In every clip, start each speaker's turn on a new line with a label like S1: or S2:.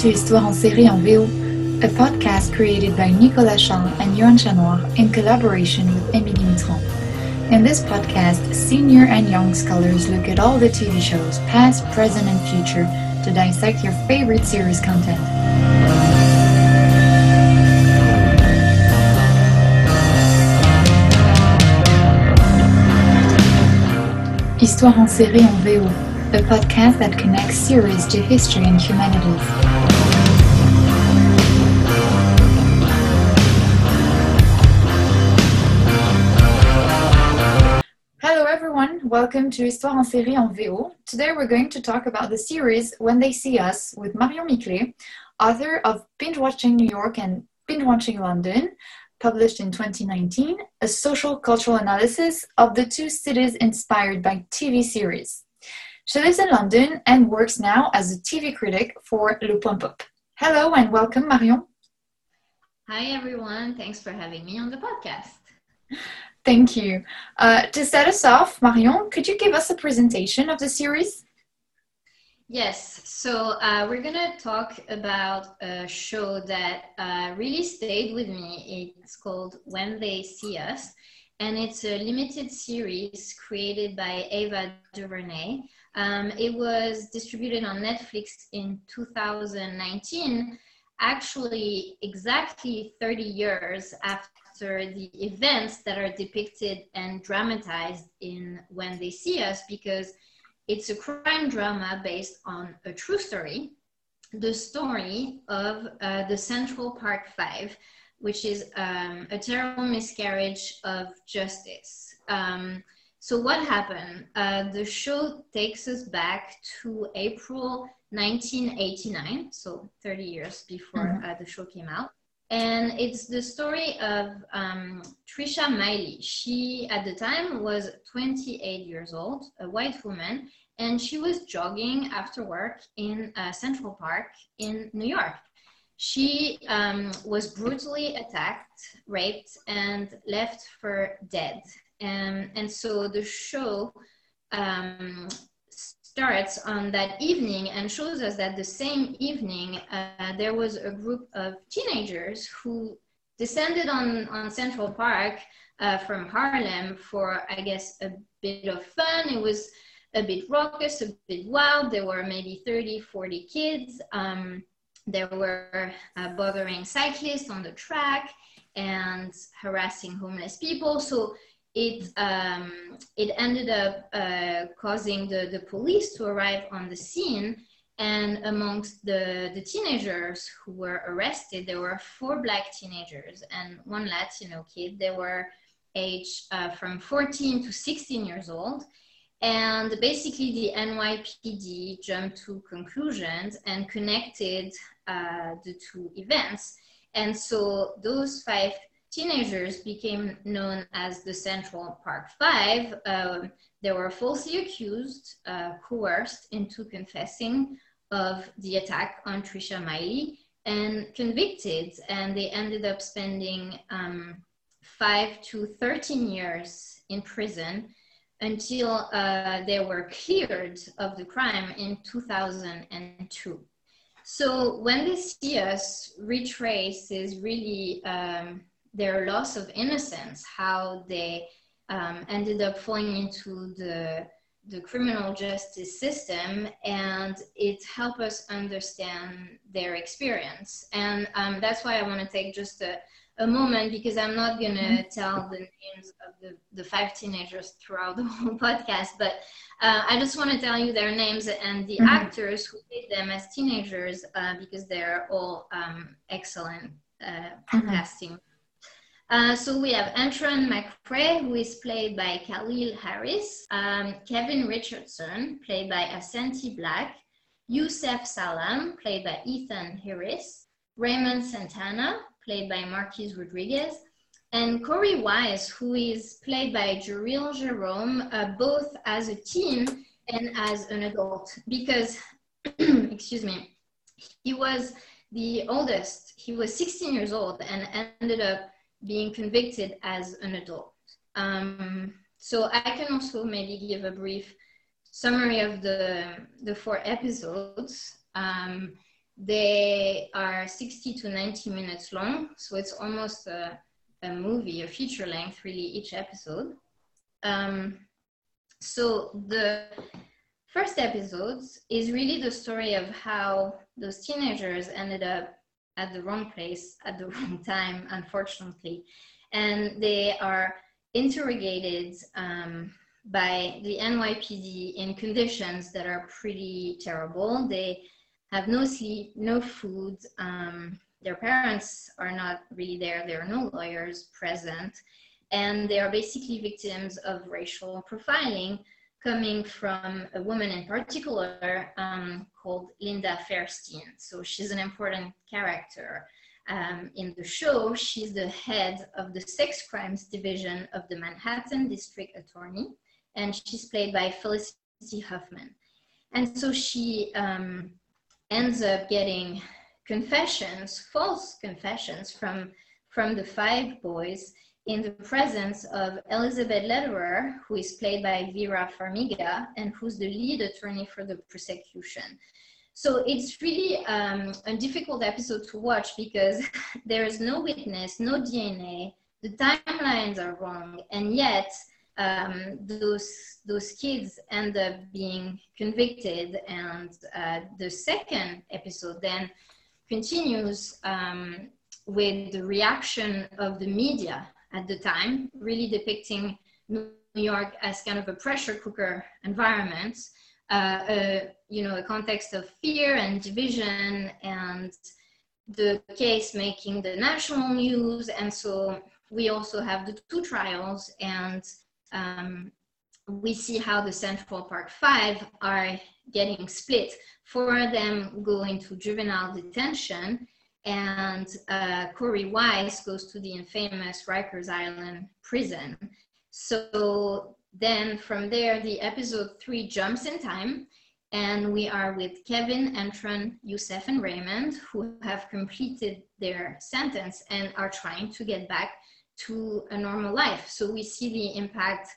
S1: To Histoire en série en VO, a podcast created by Nicolas Charles and Yohan Chanoir in collaboration with Émilie Mitron. In this podcast, senior and young scholars look at all the TV shows, past, present, and future, to dissect your favorite series content. Histoire en série en VO, a podcast that connects series to history and humanities. Welcome to Histoire en série en VO. Today we're going to talk about the series When They See Us with Marion Miclet, author of Binge Watching New York and Binge Watching London, published in 2019, a social cultural analysis of the two cities inspired by TV series. She lives in London and works now as a TV critic for Le Point Pop. Hello and welcome, Marion.
S2: Hi, everyone. Thanks for having me on the podcast.
S1: Thank you. Uh, to set us off, Marion, could you give us a presentation of the series?
S2: Yes, so uh, we're gonna talk about a show that uh, really stayed with me. It's called When They See Us, and it's a limited series created by Ava DuVernay. Um, it was distributed on Netflix in 2019, actually exactly 30 years after the events that are depicted and dramatized in When They See Us, because it's a crime drama based on a true story, the story of uh, the Central Park Five, which is um, a terrible miscarriage of justice. Um, so, what happened? Uh, the show takes us back to April 1989, so 30 years before
S1: Mhm.
S2: uh, the show came out. And it's the story of um, Trisha Meili. She, at the time, was 28 years old, a white woman, and she was jogging after work in uh, Central Park in New York. She um, was brutally attacked, raped, and left for dead. Um, and so the show um, starts on that evening and shows us that the same evening uh, there was a group of teenagers who descended on, on Central Park uh, from Harlem for, I guess, a bit of fun. It was a bit raucous, a bit wild. There were maybe 30, 40 kids. Um, there were uh, bothering cyclists on the track and harassing homeless people. So it um, it ended up uh, causing the, the police to arrive on the scene. And amongst the, the teenagers who were arrested, there were four black teenagers and one Latino kid. They were aged uh, from 14 to 16 years old. And basically, the NYPD jumped to conclusions and connected uh, the two events. And so those five teenagers became known as the Central Park Five. Um, they were falsely accused, uh, coerced into confessing of the attack on Trisha Meili and convicted. And they ended up spending um, five to 13 years in prison until uh, they were cleared of the crime in 2002. So when they see us retraces really um, their loss of innocence, how they um, ended up falling into the the criminal justice system, and it helped us understand their experience. And um, that's why I want to take just a, a moment because I'm not going to tell the names of the, the five teenagers throughout the whole podcast, but uh, I just want to tell you their names and the
S1: Mhm.
S2: actors who played them as teenagers uh, because they're all um, excellent uh,
S1: Mhm.
S2: casting. Uh, so we have Antron McCray, who is played by Caleel Harris, um, Kevin Richardson, played by Asante Blackk, Yusef Salaam, played by Ethan Harris, Raymond Santana, played by Marquis Rodriguez, and Korey Wise, who is played by Jharrel Jerome, uh, both as a teen and as an adult, because, excuse me, he was the oldest. He was 16 years old and ended up being convicted as an adult. Um, so I can also maybe give a brief summary of the, the four episodes. Um, they are 60 to 90 minutes long, so it's almost a, a movie, a feature length, really, each episode. Um, so the first episodes is really the story of how those teenagers ended up at the wrong place at the wrong time, unfortunately. And they are interrogated um, by the NYPD in conditions that are pretty terrible. They have no sleep, no food. Um, their parents are not really there. There are no lawyers present. And they are basically victims of racial profiling coming from a woman in particular um, called Linda Fairstein. So she's an important character. Um, in the show, she's the head of the sex crimes division of the Manhattan District Attorney, and she's played by Felicity Huffman. And so she um, ends up getting confessions, false confessions from, from the five boys in the presence of Elizabeth Lederer, who is played by Vera Farmiga and who's the lead attorney for the prosecution. So it's really um, a difficult episode to watch because there is no witness, no DNA, the timelines are wrong, and yet um, those those kids end up being convicted. And uh, the second episode then continues um, with the reaction of the media at the time, really depicting New York as kind of a pressure cooker environment, uh, a, you know, a context of fear and division and the case making the national news. And so we also have the two trials and um, we see how the Central Park Five are getting split. Four of them go into juvenile detention and uh, Korey Wise goes to the infamous Rikers Island prison. So then from there, the episode three jumps in time, and we are with Kevin, Antron, Yusef, and Raymond, who have completed their sentence and are trying to get back to a normal life. So we see the impact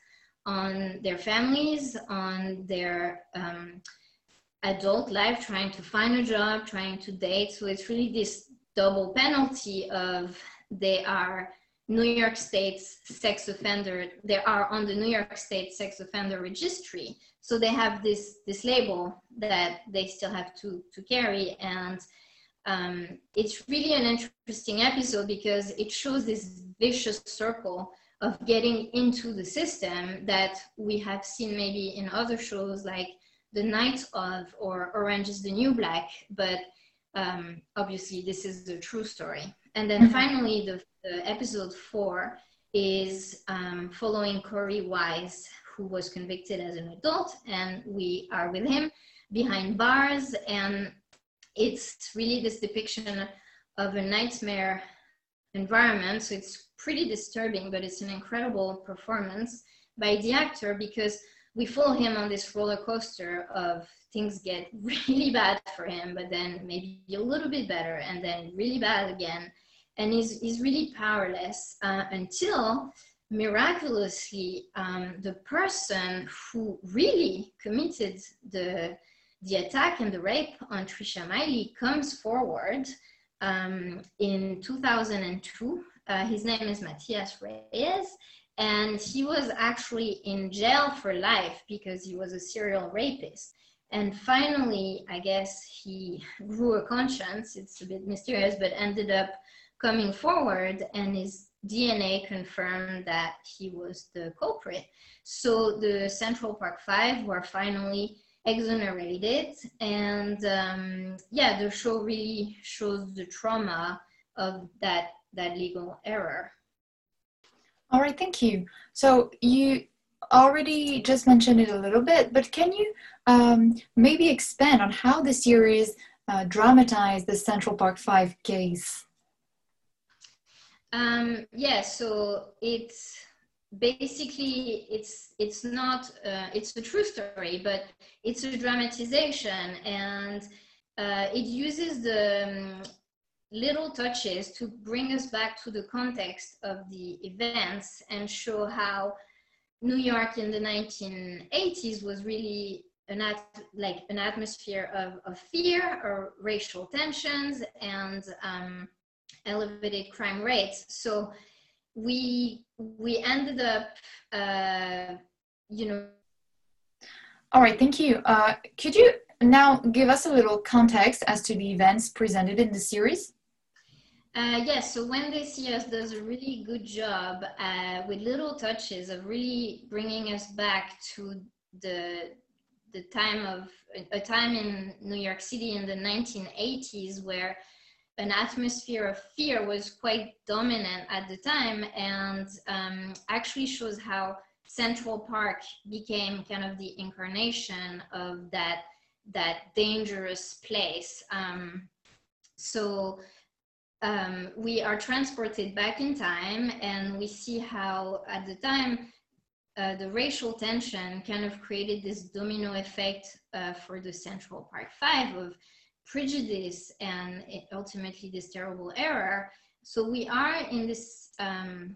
S2: on their families, on their um, adult life, trying to find a job, trying to date. So it's really this double penalty of they are New York State's sex offender, they are on the New York State sex offender registry. So they have this, this label that they still have to, to carry. And um, it's really an interesting episode because it shows this vicious circle of getting into the system that we have seen maybe in other shows like The Night of or Orange is the New Black. But um, obviously this is the true story. And then mm-hmm. finally, the, the, episode four is um, following Korey Wise, who was convicted as an adult, and we are with him behind bars. And it's really this depiction of a nightmare environment. So it's pretty disturbing, but it's an incredible performance by the actor because we follow him on this roller coaster of things get really bad for him, but then maybe a little bit better, and then really bad again. And he's, he's really powerless uh, until miraculously um, the person who really committed the, the attack and the rape on Trisha Meili comes forward um, in 2002. Uh, his name is Matias Reyes, and he was actually in jail for life because he was a serial rapist. And finally, I guess he grew a conscience. It's a bit mysterious, but ended up coming forward and his DNA confirmed that he was the culprit. So the Central Park Five were finally exonerated. And um, yeah, the show really shows the trauma of that, that legal error.
S1: All right, thank you. So you already just mentioned it a little bit, but can you um, maybe expand on how the series uh, dramatized the Central Park Five case?
S2: Um, yeah, so it's basically it's it's not uh, it's a true story, but it's a dramatization, and uh, it uses the um, little touches to bring us back to the context of the events and show how New York in the 1980s was really an at, like an atmosphere of, of fear or racial tensions and um, elevated crime rates. So we we ended up, uh, you know.
S1: All right, thank you. Uh, could you now give us a little context as to the events presented in the series?
S2: Uh, yes, so When They See Us does a really good job uh, with little touches of really bringing us back to the the time of a time in New York City in the 1980s where an atmosphere of fear was quite dominant at the time and um, actually shows how Central Park became kind of the incarnation of that that dangerous place. Um, so um, we are transported back in time and we see how at the time uh, the racial tension kind of created this domino effect uh, for the Central Park Five of prejudice and ultimately this terrible error. So we are in this um,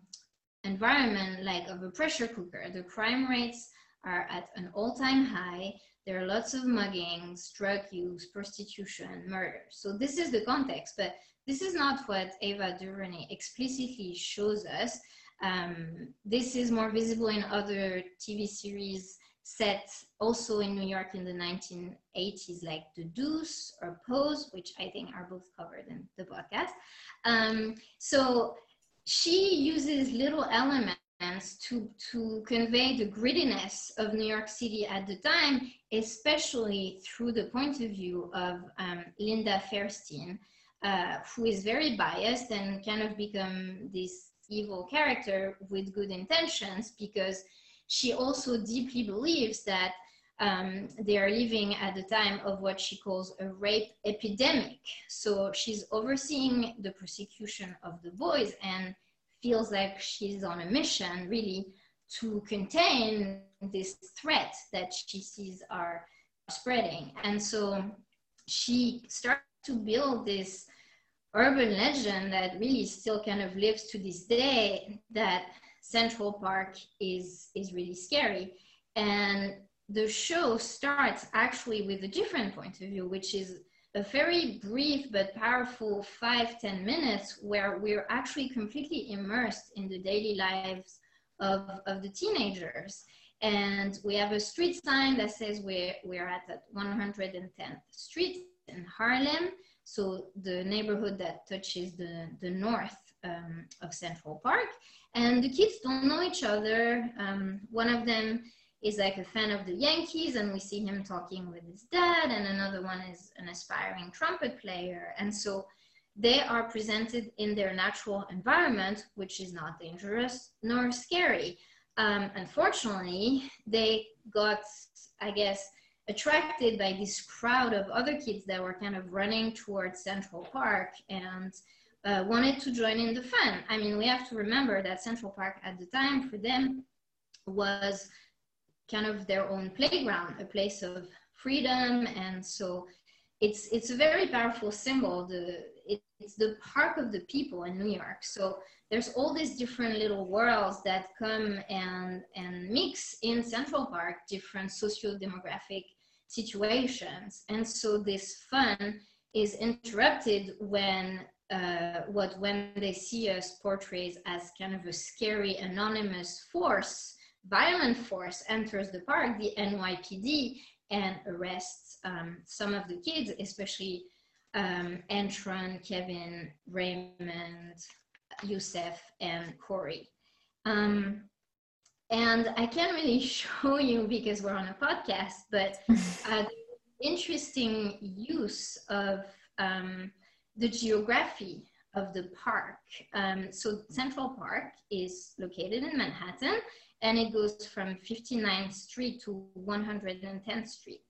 S2: environment like of a pressure cooker. The crime rates are at an all-time high. There are lots of muggings, drug use, prostitution, murder. So this is the context, but this is not what Ava DuVernay explicitly shows us. Um, this is more visible in other TV series set also in New York in the 1980s, like The Deuce or Pose, which I think are both covered in the podcast. Um, so she uses little elements to, to convey the grittiness of New York City at the time, especially through the point of view of um, Linda Fairstein, uh, who is very biased and kind of become this evil character with good intentions because she also deeply believes that um, they are living at the time of what she calls a rape epidemic. So she's overseeing the prosecution of the boys and feels like she's on a mission really to contain this threat that she sees are spreading. And so she starts to build this urban legend that really still kind of lives to this day that Central Park is is really scary. And the show starts actually with a different point of view, which is a very brief but powerful five ten minutes where we're actually completely immersed in the daily lives of, of the teenagers. And we have a street sign that says we're, we're at 110th Street in Harlem so the neighborhood that touches the, the north um, of Central Park. And the kids don't know each other. Um, one of them is like a fan of the Yankees, and we see him talking with his dad, and another one is an aspiring trumpet player. And so they are presented in their natural environment, which is not dangerous nor scary. Um, unfortunately, they got, I guess, attracted by this crowd of other kids that were kind of running towards Central Park and uh, wanted to join in the fun. I mean, we have to remember that Central Park at the time for them was kind of their own playground, a place of freedom. And so it's, it's a very powerful symbol. The, it, it's the park of the people in New York. So there's all these different little worlds that come and, and mix in Central Park, different socio-demographic situations. And so this fun is interrupted when uh, what when they see us portrays as kind of a scary anonymous force, violent force enters the park, the NYPD, and arrests um, some of the kids, especially um, Antron, Kevin, Raymond, Yusef, and Korey. Um, and I can't really show you because we're on a podcast, but uh, interesting use of um, the geography of the park. Um, so Central Park is located in Manhattan and it goes from 59th Street to 110th Street.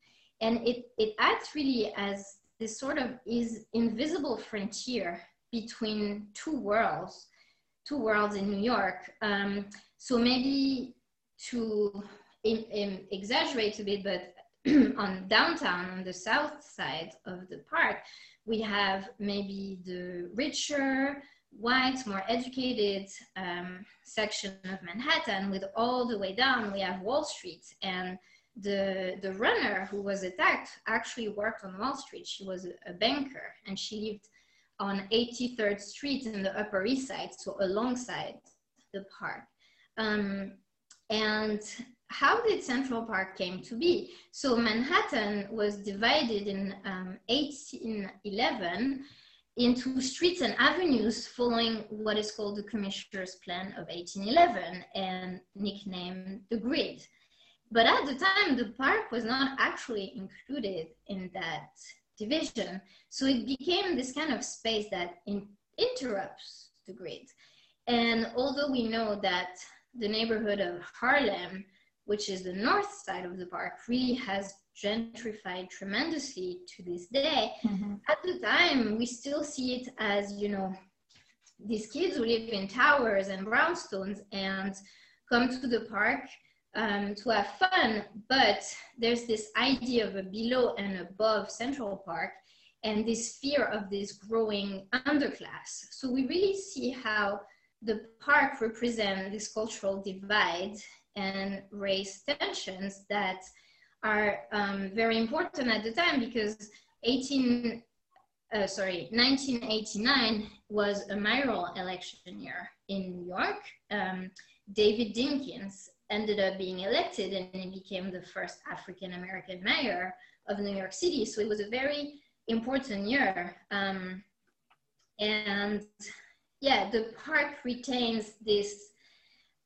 S2: And it, it acts really as this sort of is invisible frontier between two worlds, two worlds in New York. Um, so maybe to in, in exaggerate a bit, but on downtown, on the south side of the park, we have maybe the richer, white, more educated um, section of Manhattan with all the way down, we have Wall Street. And the the runner who was attacked actually worked on Wall Street. She was a, a banker, and she lived on 83rd Street in the Upper East Side, so alongside the park. Um, and how did Central Park came to be? So Manhattan was divided in um, 1811 into streets and avenues following what is called the Commissioner's Plan of 1811 and nicknamed the grid. But at the time, the park was not actually included in that division. So it became this kind of space that in, interrupts the grid. And although we know that the neighborhood of Harlem, which is the north side of the park, really has gentrified tremendously to this day, mm-hmm. at the time we still see it as, you know, these kids who live in towers and brownstones and come to the park um, to have fun, but there's this idea of a below and above Central Park and this fear of this growing underclass. So we really see how the park represents this cultural divide and race tensions that are um, very important at the time because 18, uh, sorry, 1989 was a mayoral election year in New York. Um, David Dinkins ended up being elected and he became the first African American mayor of New York City. So it was a very important year. Um, and yeah, the park retains this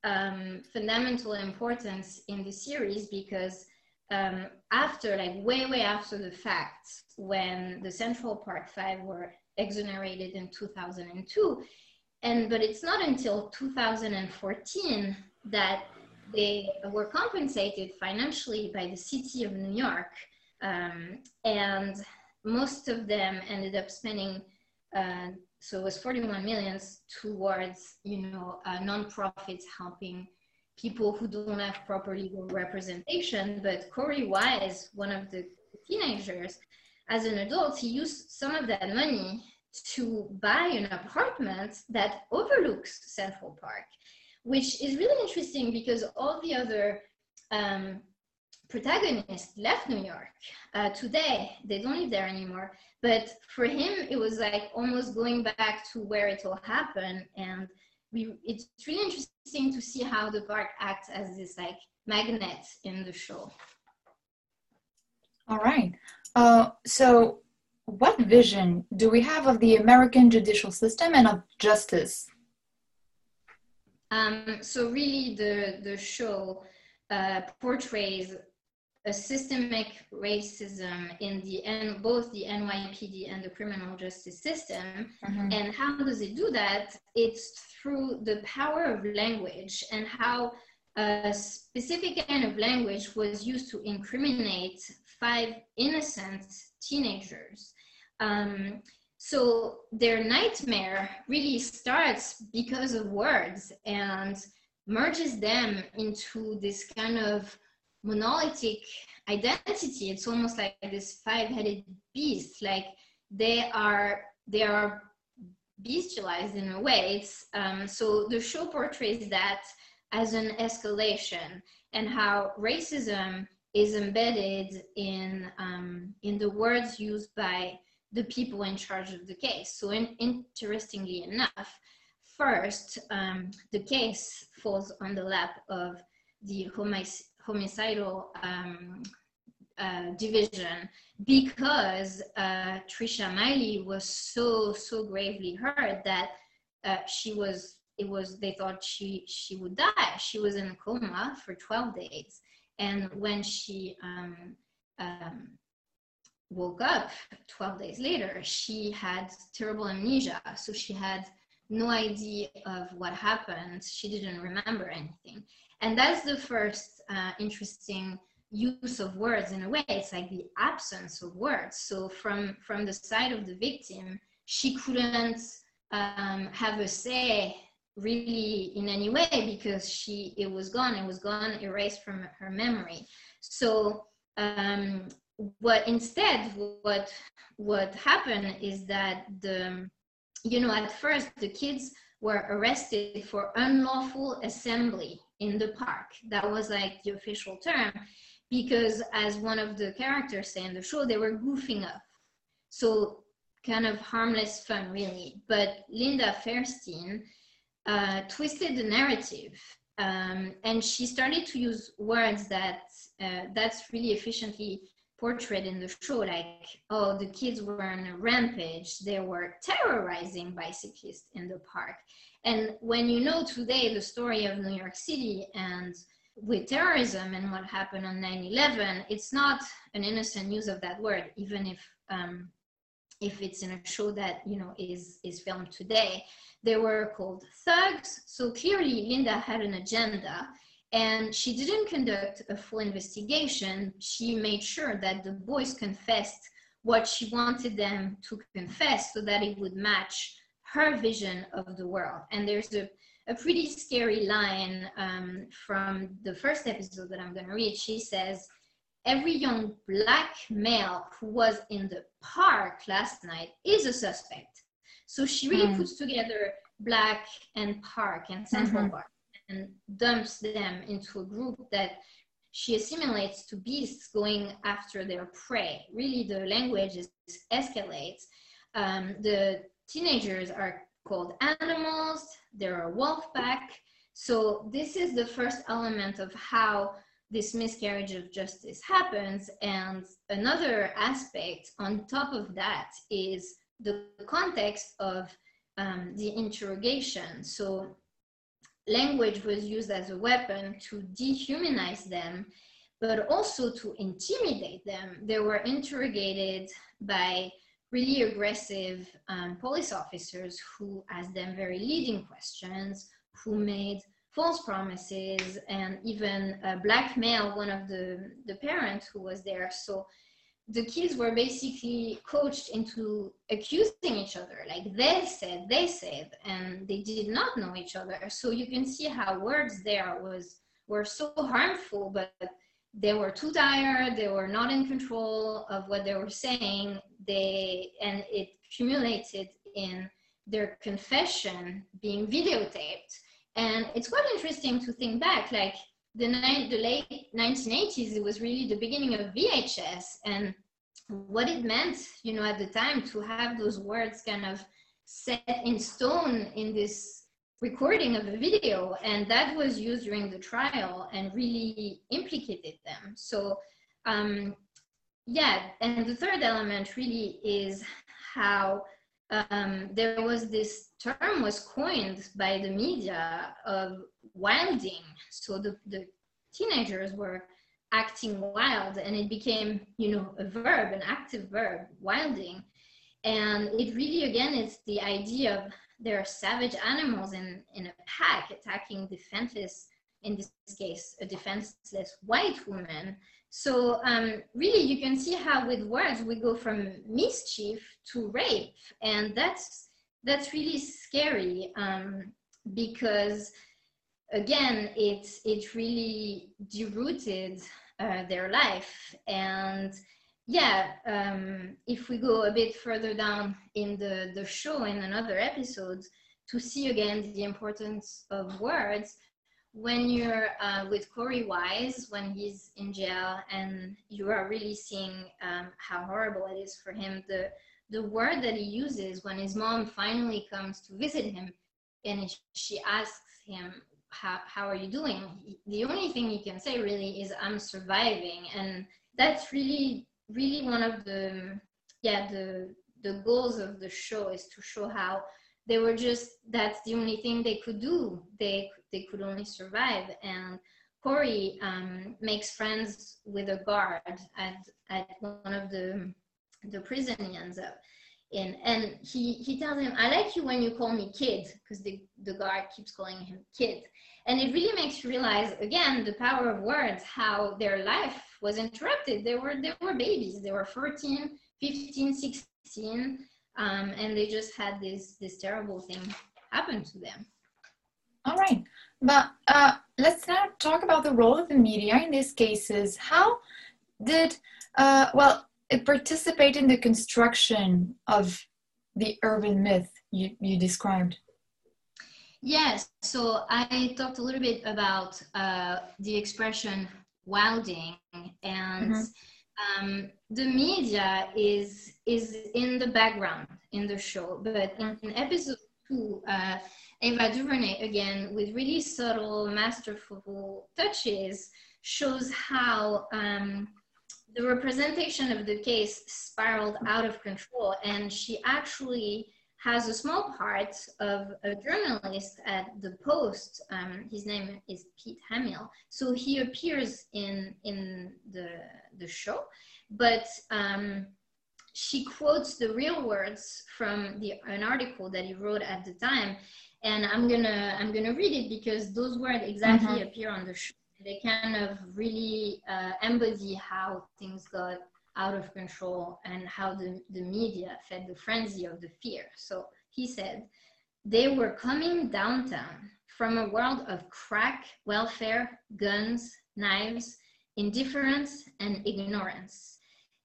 S2: um, fundamental importance in the series because um, after, like way, way after the fact, when the Central Park Five were exonerated in 2002, and but it's not until 2014 that they were compensated financially by the city of New York, um, and most of them ended up spending. Uh, so it was 41 millions towards, you know, uh, nonprofits helping people who don't have proper legal representation. But Korey Wise, one of the teenagers, as an adult, he used some of that money to buy an apartment that overlooks Central Park which is really interesting because all the other um, protagonists left New York. Uh, today, they don't live there anymore. But for him, it was like almost going back to where it all happened. And we, it's really interesting to see how the park acts as this like magnet in the show.
S1: All right. Uh, so, what vision do we have of the American judicial system and of justice?
S2: Um, so really the, the show uh, portrays a systemic racism in the in both the NYPD and the criminal justice system. Mm-hmm. And how does it do that? It's through the power of language and how a specific kind of language was used to incriminate five innocent teenagers. Um, so their nightmare really starts because of words and merges them into this kind of monolithic identity. It's almost like this five-headed beast. Like they are they are bestialized in a way. It's, um, so the show portrays that as an escalation and how racism is embedded in um, in the words used by the people in charge of the case. So in, interestingly enough, first, um, the case falls on the lap of the homic homicidal um, uh, division because uh, Trisha Meili was so, so gravely hurt that uh, she was, it was, they thought she, she would die. She was in a coma for 12 days. And when she um, um, woke up 12 days later, she had terrible amnesia. So she had no idea of what happened. She didn't remember anything. And that's the first uh, interesting use of words in a way. It's like the absence of words. So from, from the side of the victim, she couldn't um, have a say really in any way because she it was gone it was gone erased from her memory so um, what instead what what happened is that the you know at first the kids were arrested for unlawful assembly in the park that was like the official term because as one of the characters say in the show, they were goofing up. So kind of harmless fun, really. But Linda Fairstein uh, twisted the narrative um, and she started to use words that uh, that's really efficiently portrayed in the show like oh the kids were on a rampage. They were terrorizing bicyclists in the park. And when you know today the story of new york city and with terrorism and what happened on 9-11 it's not an innocent use of that word even if um, if it's in a show that you know is is filmed today. They were called thugs. So clearly linda had an agenda and she didn't conduct a full investigation she made sure that the boys confessed what she wanted them to confess so that it would match her vision of the world and there's a, a pretty scary line um, from the first episode that i'm going to read she says every young black male who was in the park last night is a suspect. So she really mm. puts together black and park and central mm-hmm. park and dumps them into a group that she assimilates to beasts going after their prey. Really, the language is, escalates. Um, the teenagers are called animals, they're a wolf pack. So, this is the first element of how this miscarriage of justice happens. And another aspect on top of that is the context of um, the interrogation. So language was used as a weapon to dehumanize them, but also to intimidate them. They were interrogated by really aggressive um, police officers who asked them very leading questions, who made false promises and even uh, blackmail one of the, the parents who was there. So the kids were basically coached into accusing each other. Like they said, they said, and they did not know each other. So you can see how words there was were so harmful, but they were too tired. They were not in control of what they were saying. They and it accumulated in their confession being videotaped and it's quite interesting to think back, like the, the late 1980s, it was really the beginning of VHS and what it meant, you know, at the time to have those words kind of set in stone in this recording of a video. And that was used during the trial and really implicated them. So, um, yeah, and the third element really is how um, there was this term was coined by the media of wilding. So the, the teenagers were acting wild and it became, you know, a verb, an active verb, wilding. And it really, again, it's the idea of there are savage animals in, in a pack attacking defenseless, in this case, a defenseless white woman so um, really, you can see how with words we go from mischief to rape, and that's that's really scary um, because again, it's it really derooted uh, their life. And yeah, um, if we go a bit further down in the the show in another episode to see again the importance of words when you're uh, with Korey Wise, when he's in jail, and you are really seeing um, how horrible it is for him, the the word that he uses when his mom finally comes to visit him, and she asks him, "How how are you doing?" The only thing you can say really is, "I'm surviving," and that's really really one of the yeah the the goals of the show is to show how they were just that's the only thing they could do. They they could only survive. And Korey um, makes friends with a guard at, at one of the the prison he ends up in and he he tells him i like you when you call me kid because the, the guard keeps calling him kid and it really makes you realize again the power of words how their life was interrupted they were they were babies they were 14 15 16 um, and they just had this this terrible thing happen to them.
S1: All right, but uh, let's now talk about the role of the media in these cases. How did uh, well it participate in the construction of the urban myth you, you described?
S2: Yes, so I talked a little bit about uh, the expression wilding and mm-hmm. um, the media is is in the background in the show but in, in episode two uh, ava duvernay again with really subtle masterful touches shows how um, the representation of the case spiraled out of control and she actually has a small part of a journalist at the Post. Um, his name is Pete Hamill. So he appears in in the the show, but um, she quotes the real words from the an article that he wrote at the time, and I'm gonna I'm gonna read it because those words exactly mm-hmm. appear on the show. They kind of really uh, embody how things got out of control and how the, the media fed the frenzy of the fear. So he said, they were coming downtown from a world of crack, welfare, guns, knives, indifference, and ignorance,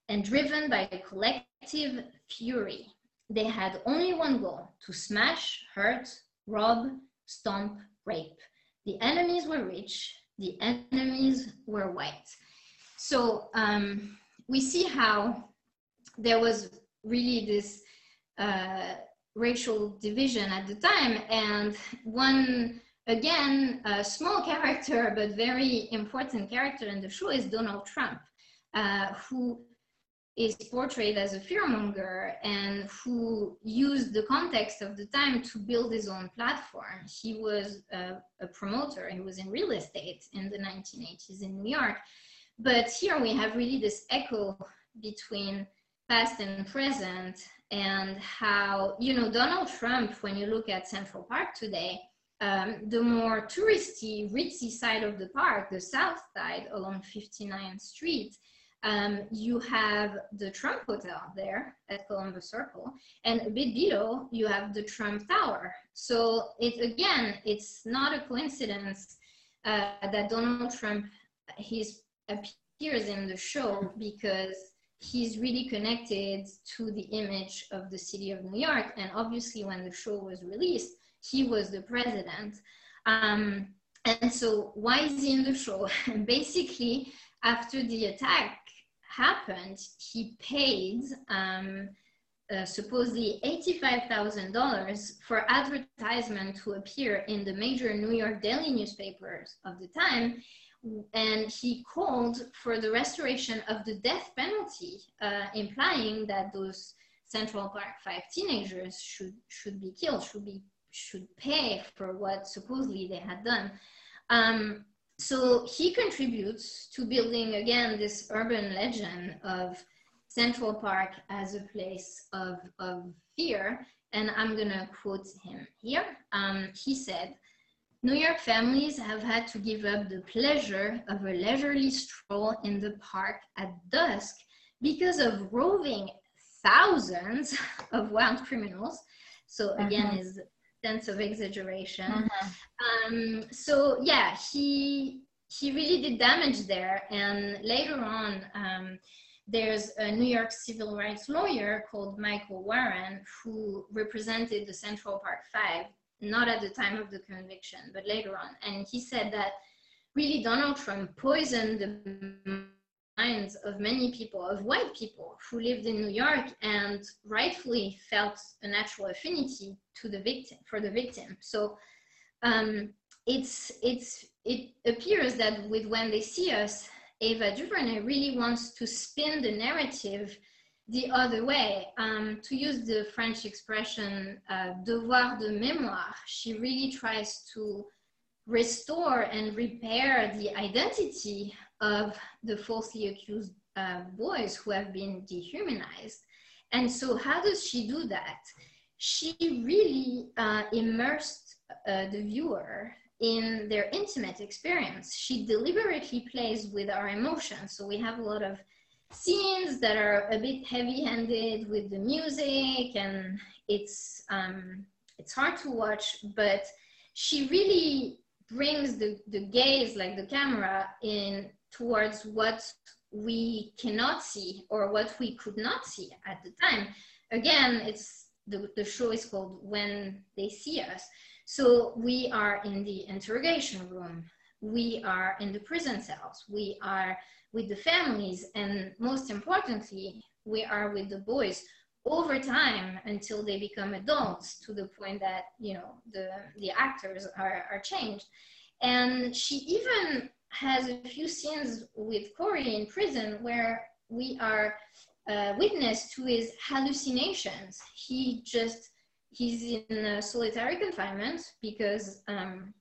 S2: and driven by a collective fury. They had only one goal to smash, hurt, rob, stomp, rape. The enemies were rich, the enemies were white. So um, we see how there was really this uh, racial division at the time. And one, again, a small character, but very important character in the show is Donald Trump, uh, who is portrayed as a fearmonger and who used the context of the time to build his own platform. He was a, a promoter, he was in real estate in the 1980s in New York. But here we have really this echo between past and present and how, you know, Donald Trump, when you look at Central Park today, um, the more touristy, ritzy side of the park, the south side along 59th Street, um, you have the Trump Hotel there at Columbus Circle, and a bit below you have the Trump Tower. So it again, it's not a coincidence uh, that Donald Trump, he's appears in the show because he's really connected to the image of the city of New York. And obviously, when the show was released, he was the president. Um, and so, why is he in the show? Basically, after the attack happened, he paid um, uh, supposedly $85,000 for advertisement to appear in the major New York daily newspapers of the time and he called for the restoration of the death penalty, uh, implying that those Central Park Five teenagers should should be killed, should be should pay for what supposedly they had done. Um, so he contributes to building again this urban legend of Central Park as a place of, of fear. And I'm gonna quote him here. Um, he said, New York families have had to give up the pleasure of a leisurely stroll in the park at dusk because of roving thousands of wild criminals. So again, uh-huh. is sense of exaggeration. Uh-huh. Um, so yeah, he he really did damage there. And later on, um, there's a New York civil rights lawyer called Michael Warren who represented the Central Park Five not at the time of the conviction, but later on. And he said that really Donald Trump poisoned the minds of many people, of white people who lived in New York and rightfully felt a natural affinity to the victim, for the victim. So um, it's, it's, it appears that with When They See Us, Ava DuVernay really wants to spin the narrative the other way. Um, to use the French expression uh, devoir de mémoire, she really tries to restore and repair the identity of the falsely accused uh, boys who have been dehumanized. And so, how does she do that? She really uh, immersed uh, the viewer in their intimate experience. She deliberately plays with our emotions. So, we have a lot of scenes that are a bit heavy-handed with the music and it's um, it's hard to watch but she really brings the, the gaze like the camera in towards what we cannot see or what we could not see at the time. Again it's the, the show is called when they see us. So we are in the interrogation room. We are in the prison cells, we are with the families, and most importantly, we are with the boys over time until they become adults to the point that you know the the actors are, are changed. And she even has a few scenes with Korey in prison where we are uh, witness to his hallucinations. He just he's in solitary confinement because um,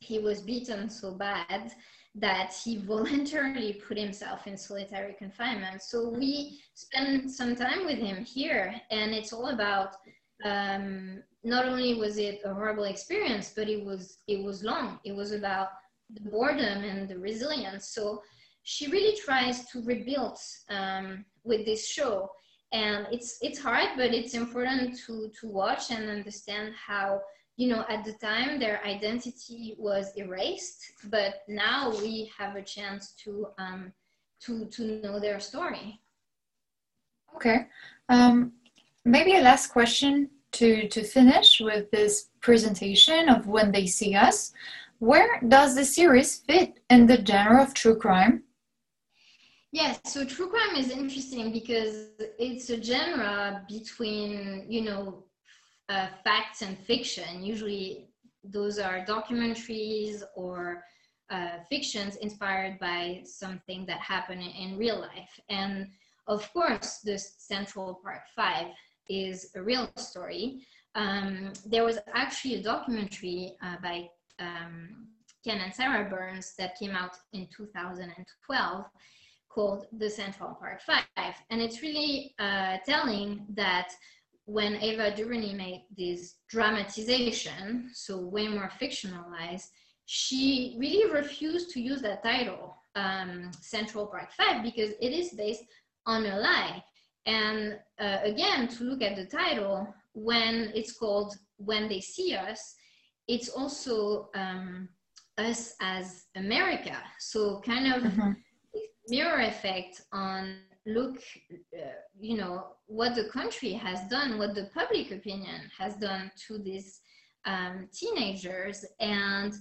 S2: he was beaten so bad that he voluntarily put himself in solitary confinement. So we spend some time with him here, and it's all about. Um, not only was it a horrible experience, but it was it was long. It was about the boredom and the resilience. So she really tries to rebuild um, with this show, and it's it's hard, but it's important to to watch and understand how you know at the time their identity was erased, but now we have a chance to um, to to know their story.
S1: Okay, um, maybe a last question to to finish with this presentation of when they see us. Where does the series fit in the genre of true crime?
S2: Yes, so true crime is interesting because it's a genre between, you know, uh, facts and fiction. Usually those are documentaries or uh, fictions inspired by something that happened in real life. And of course, the Central Park Five is a real story. Um, there was actually a documentary uh, by um, Ken and Sarah Burns that came out in 2012 called The Central Park Five. And it's really uh, telling that when Ava DuVernay made this dramatization, so way more fictionalized, she really refused to use that title, um, Central Park Five, because it is based on a lie. And uh, again, to look at the title, when it's called When They See Us, it's also um, us as America. So kind of mm-hmm. mirror effect on look, uh, you know, what the country has done, what the public opinion has done to these um, teenagers. And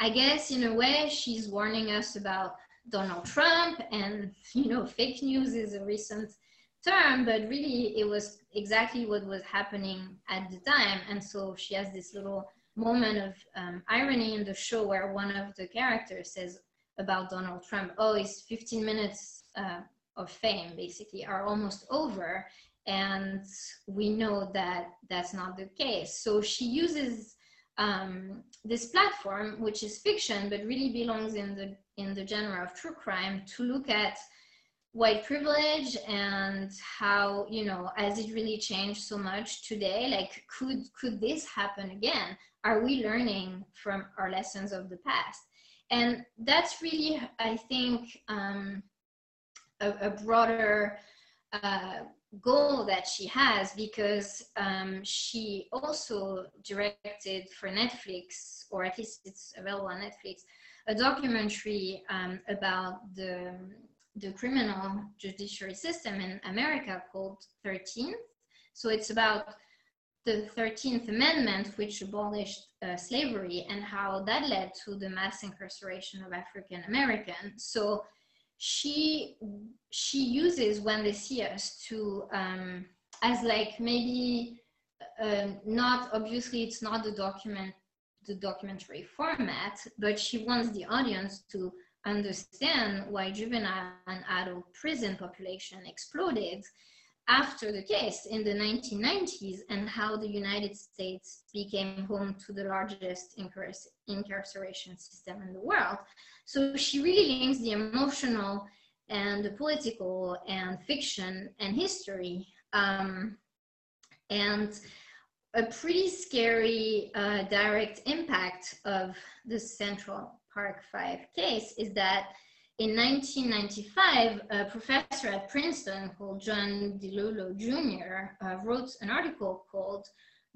S2: I guess in a way, she's warning us about Donald Trump and, you know, fake news is a recent term, but really it was exactly what was happening at the time. And so she has this little moment of um, irony in the show where one of the characters says about Donald Trump, oh, his 15 minutes uh, of fame basically are almost over. And we know that that's not the case. So she uses um, this platform, which is fiction, but really belongs in the in the genre of true crime, to look at white privilege and how you know has it really changed so much today? Like could could this happen again? Are we learning from our lessons of the past? And that's really i think um, a, a, broader uh, goal that she has because um, she also directed for netflix or at least it's available on netflix a documentary um, about the the criminal judiciary system in America called 13th. So it's about the 13th Amendment, which abolished uh, slavery, and how that led to the mass incarceration of African Americans. So she she uses when they see us to um, as like maybe uh, not obviously it's not the document the documentary format, but she wants the audience to understand why juvenile and adult prison population exploded after the case in the 1990s and how the United States became home to the largest incarceration system in the world. So she really links the emotional and the political and fiction and history. Um, and a pretty scary uh, direct impact of the central Park 5 case is that in 1995, a professor at Princeton called John DiIulio Jr. Uh, wrote an article called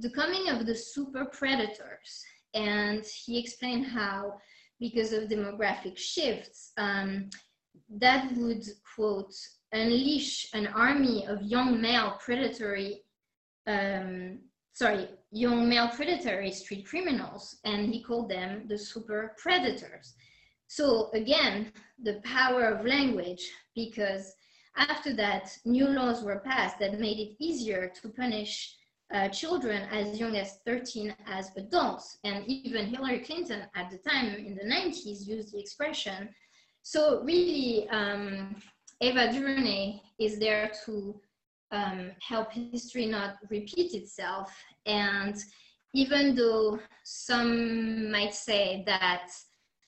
S2: The Coming of the Super Predators. And he explained how, because of demographic shifts, um, that would, quote, unleash an army of young male predatory um, sorry, young male predatory street criminals, and he called them the super predators. So again, the power of language, because after that, new laws were passed that made it easier to punish uh, children as young as 13 as adults. And even Hillary Clinton at the time in the 90s used the expression. So really, um, Ava DuVernay is there to um, help history not repeat itself. And even though some might say that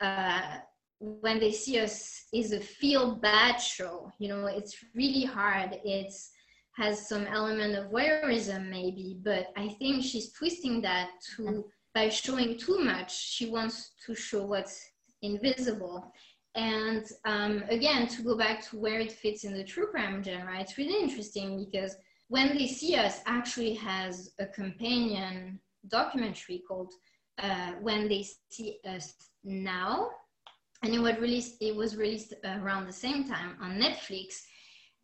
S2: uh, when they see us is a feel bad show, you know, it's really hard. It's has some element of voyeurism maybe, but I think she's twisting that to by showing too much, she wants to show what's invisible. And um, again, to go back to where it fits in the true crime genre, it's really interesting because When They See Us actually has a companion documentary called uh, When They See Us Now. And it was released, it was released around the same time on Netflix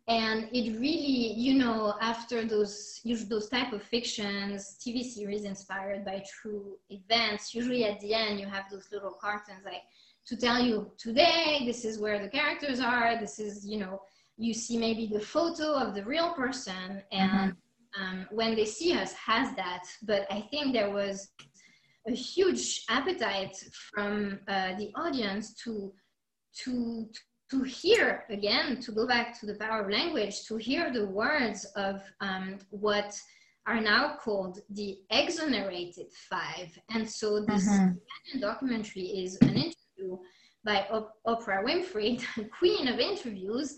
S2: and it really you know after those those type of fictions tv series inspired by true events usually at the end you have those little cartons like to tell you today this is where the characters are this is you know you see maybe the photo of the real person and mm-hmm. um, when they see us has that but i think there was a huge appetite from uh, the audience to to to hear again, to go back to the power of language, to hear the words of um, what are now called the exonerated five. And so this mm-hmm. documentary is an interview by o- Oprah Winfrey, the queen of interviews.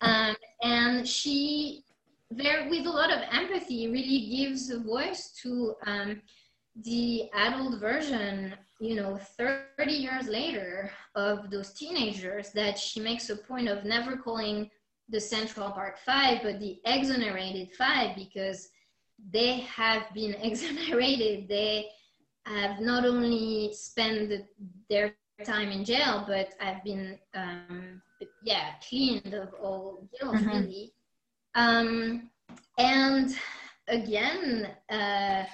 S2: Um, and she, there with a lot of empathy, really gives a voice to um, the adult version you know 30 years later of those teenagers that she makes a point of never calling the central park five but the exonerated five because they have been exonerated they have not only spent their time in jail but I've been um, yeah cleaned of all guilt mm-hmm. really um, and again uh,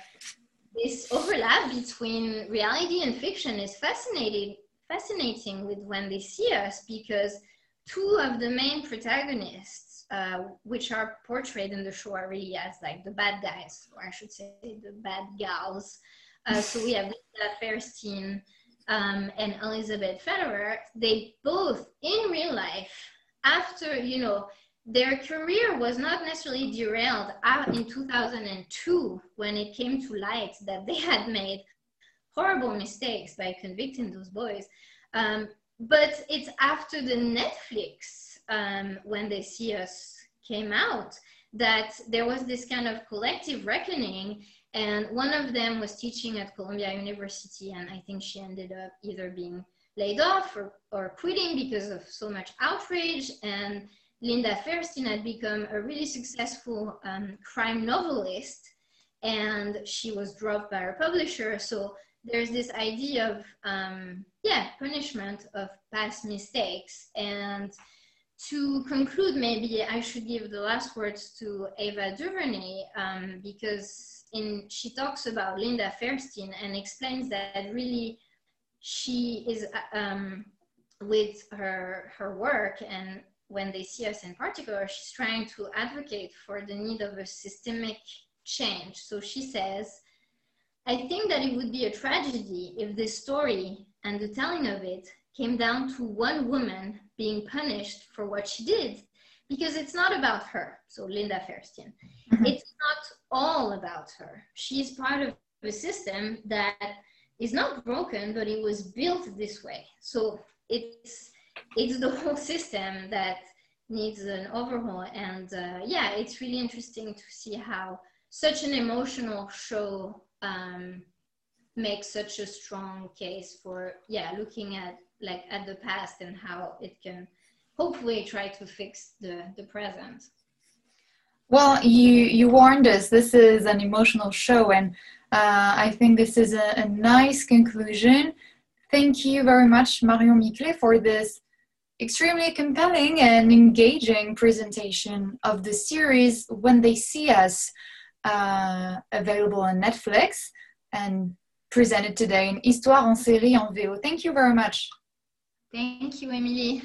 S2: this overlap between reality and fiction is fascinating fascinating with when they see us because two of the main protagonists uh, which are portrayed in the show are really as like the bad guys or i should say the bad gals uh, so we have Linda Fairstein um, and Elizabeth Lederer. They both, in real life, after you know their career was not necessarily derailed out in 2002 when it came to light that they had made horrible mistakes by convicting those boys. Um, but it's after the Netflix, um, when they see us came out, that there was this kind of collective reckoning. And one of them was teaching at Columbia University, and I think she ended up either being laid off or, or quitting because of so much outrage. And Linda Fairstein had become a really successful um, crime novelist and she was dropped by her publisher. So there's this idea of, um, yeah, punishment of past mistakes. And to conclude, maybe I should give the last words to Ava DuVernay um, because in, she talks about Linda Fairstein and explains that really she is um, with her her work and when they see us in particular, she's trying to advocate for the need of a systemic change. So she says, I think that it would be a tragedy if this story and the telling of it came down to one woman being punished for what she did, because it's not about her. So Linda Fairstein, mm-hmm. it's not all about her. She's part of a system that is not broken, but it was built this way. So it's it's the whole system that needs an overhaul. And uh, yeah, it's really interesting to see how such an emotional show um, makes such a strong case for yeah looking at like at the past and how it can hopefully try to fix the the present.
S1: Well, you you warned us. This is an emotional show, and uh, I think this is a, a nice conclusion. Thank you very much, Marion Miclet, for this extremely compelling and engaging presentation of the series when they see us uh, available on Netflix and presented today in Histoire en série en VO. Thank you very much.
S2: Thank you, Emily.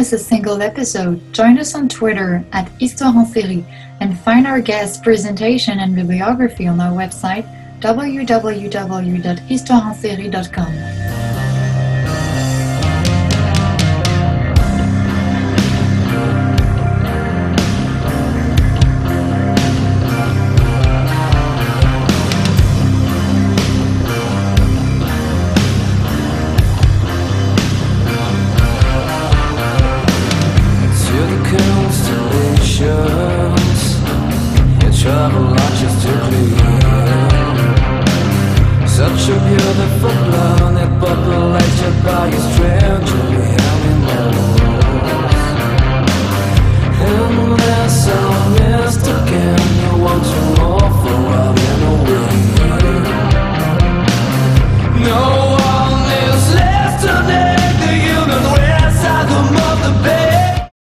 S1: Miss a single episode. Join us on Twitter at Histoire en Série and find our guest presentation and bibliography on our website www.histoireenserie.com.